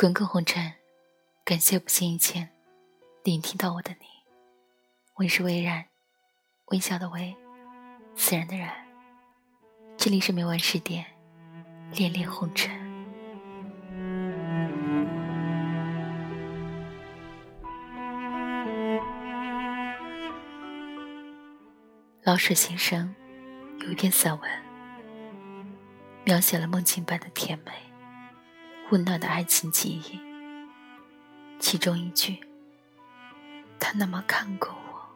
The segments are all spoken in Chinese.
滚滚红尘，感谢不经意间聆听到我的你。我是微然，微笑的微，自然的然。这里是每晚十点，恋恋红尘。老舍先生有一篇散文，描写了梦境般的甜美。温暖的爱情记忆，其中一句“他那么看过我”，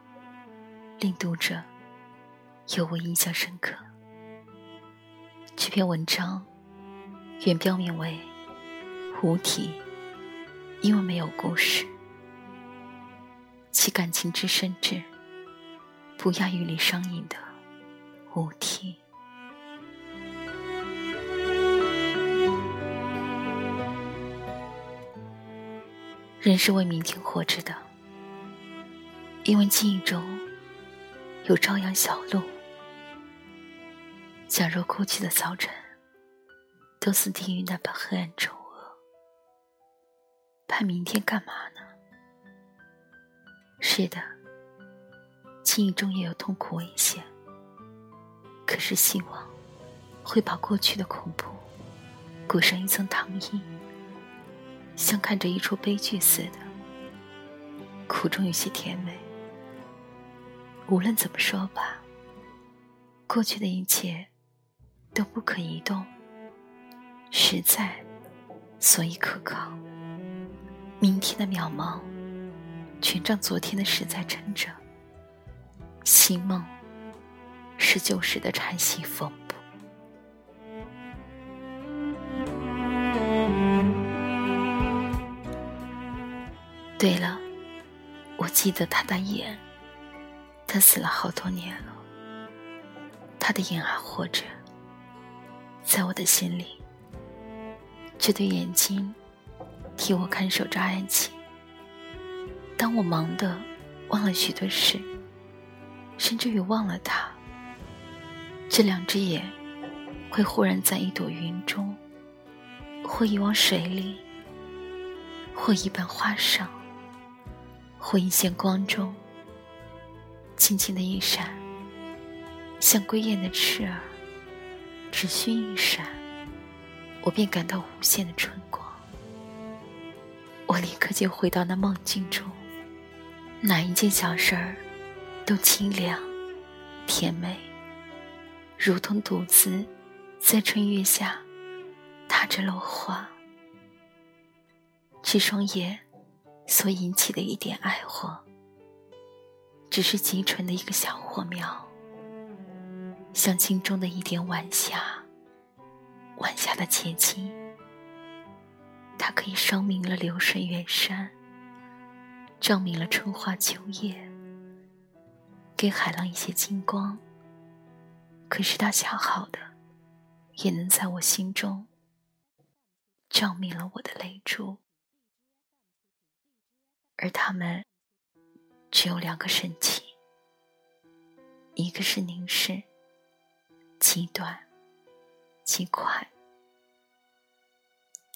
令读者尤为印象深刻。这篇文章原标名为《无题》，因为没有故事，其感情之深挚，不亚于李商隐的《无题》。人是为明天活着的，因为记忆中有朝阳小路。假如过去的早晨都似地狱那般黑暗丑恶，盼明天干嘛呢？是的，记忆中也有痛苦危险，可是希望会把过去的恐怖裹上一层糖衣。像看着一出悲剧似的，苦中有些甜美。无论怎么说吧，过去的一切都不可移动，实在，所以可靠。明天的渺茫，全仗昨天的实在撑着。新梦，是旧时的禅息风。对了，我记得他的眼，他死了好多年了，他的眼还活着，在我的心里。这对眼睛替我看守着爱情。当我忙得忘了许多事，甚至于忘了他，这两只眼会忽然在一朵云中，或一汪水里，或一瓣花上。或一线光中，轻轻的一闪，像归雁的翅儿，只需一闪，我便感到无限的春光。我立刻就回到那梦境中，哪一件小事儿都清凉、甜美，如同独自在春月下踏着落花，这双眼。所引起的一点爱火，只是极纯的一个小火苗，像镜中的一点晚霞。晚霞的结晶，它可以烧明了流水远山，照明了春花秋叶，给海浪一些金光。可是它恰好的，也能在我心中照明了我的泪珠。而他们只有两个神情，一个是凝视，极短，极快；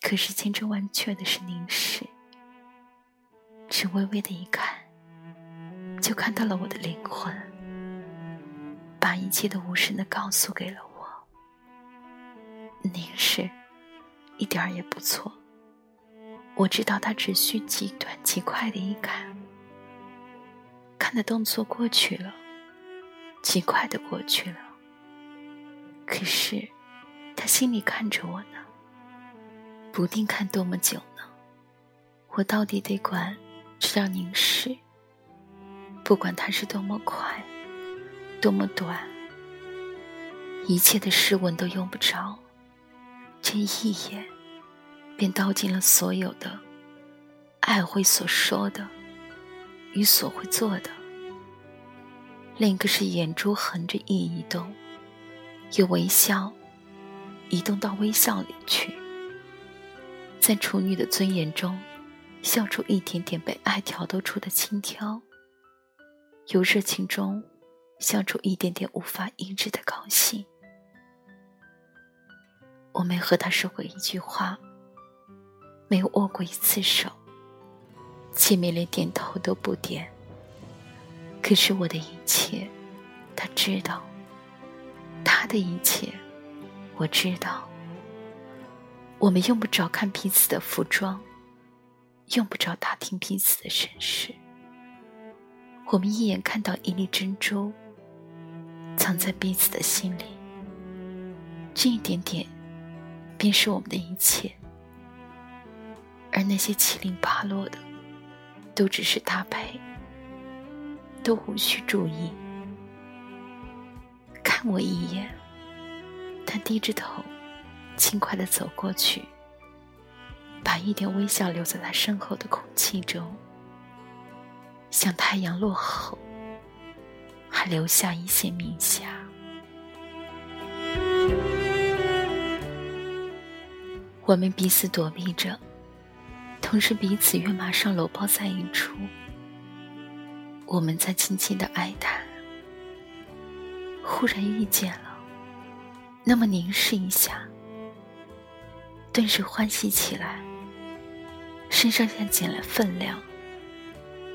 可是千真万确的是凝视，只微微的一看，就看到了我的灵魂，把一切都无声的告诉给了我。凝视，一点儿也不错。我知道他只需极短极快的一看，看的动作过去了，极快的过去了。可是，他心里看着我呢，不定看多么久呢。我到底得管这样凝视，不管它是多么快，多么短，一切的诗文都用不着，这一眼。便道尽了所有的爱会所说的与所会做的。另一个是眼珠横着一移动，由微笑移动到微笑里去，在处女的尊严中笑出一点点被爱挑逗出的轻佻，由热情中笑出一点点无法抑制的高兴。我没和他说过一句话。没有握过一次手，见面连点头都不点。可是我的一切，他知道；他的一切，我知道。我们用不着看彼此的服装，用不着打听彼此的身世。我们一眼看到一粒珍珠，藏在彼此的心里。这一点点，便是我们的一切。而那些七零八落的，都只是搭配，都无需注意。看我一眼，他低着头。轻快的走过去，把一点微笑留在他身后的空气中，像太阳落后，还留下一些明霞。我们彼此躲避着，同时彼此约马上搂抱在一处。我们在轻轻的哀叹，忽然遇见了，那么凝视一下。顿时欢喜起来，身上像减了分量，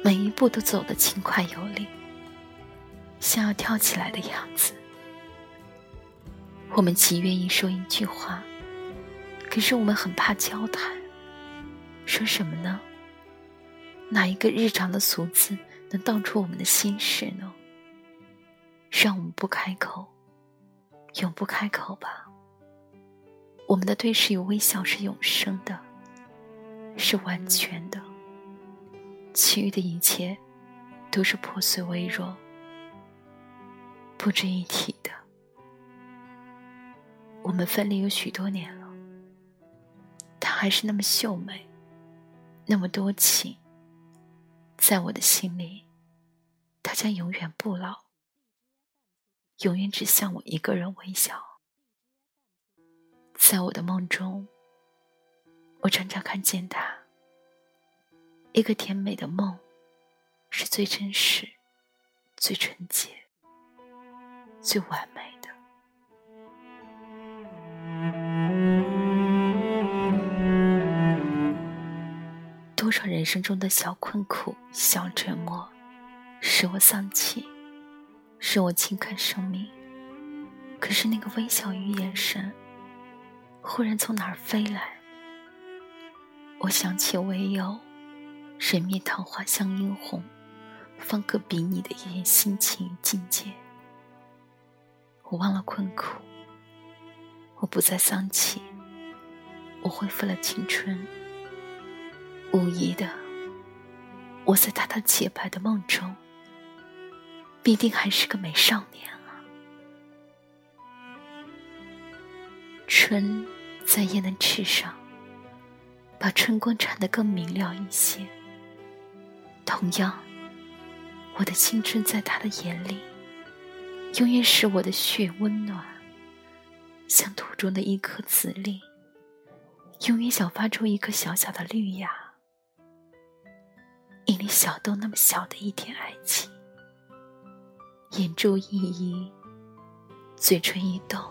每一步都走得轻快有力，像要跳起来的样子。我们极愿意说一句话，可是我们很怕交谈。说什么呢？哪一个日常的俗字能道出我们的心事呢？让我们不开口，永不开口吧。我们的对视与微笑是永生的，是完全的。其余的一切都是破碎微弱、不值一提的。我们分离有许多年了，她还是那么秀美，那么多情。在我的心里，她将永远不老，永远只向我一个人微笑。在我的梦中，我常常看见他。一个甜美的梦，是最真实、最纯洁、最完美。多少人生中的小困苦、小折磨，使我丧气，使我轻看生命。可是那个微笑与眼神。忽然从哪儿飞来？我想起唯有人面桃花相映红，方可比拟的一眼心情与境界。我忘了困苦，我不再丧气，我恢复了青春。无疑的，我在他的洁白的梦中，必定还是个美少年啊。春在夜的翅上，把春光缠得更明亮一些。同样，我的青春在他的眼里，永远使我的血温暖，像土中的一颗籽粒，永远想发出一颗小小的绿芽。一粒小豆那么小的一点爱情，眼珠一移，嘴唇一动。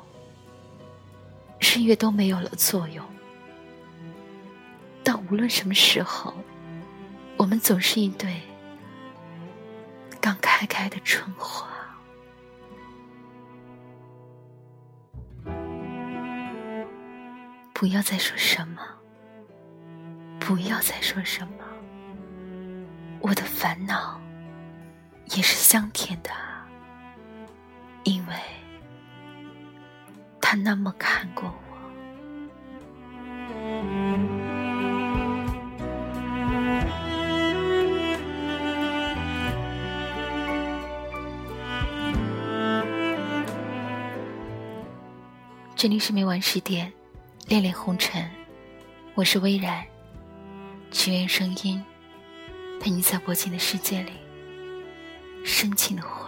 日月都没有了作用，但无论什么时候，我们总是一对刚开开的春花。不要再说什么，不要再说什么，我的烦恼也是香甜的，因为。他那么看过我。这里是每晚十点，恋恋红尘，我是微然，只愿声音陪你在薄情的世界里深情的活。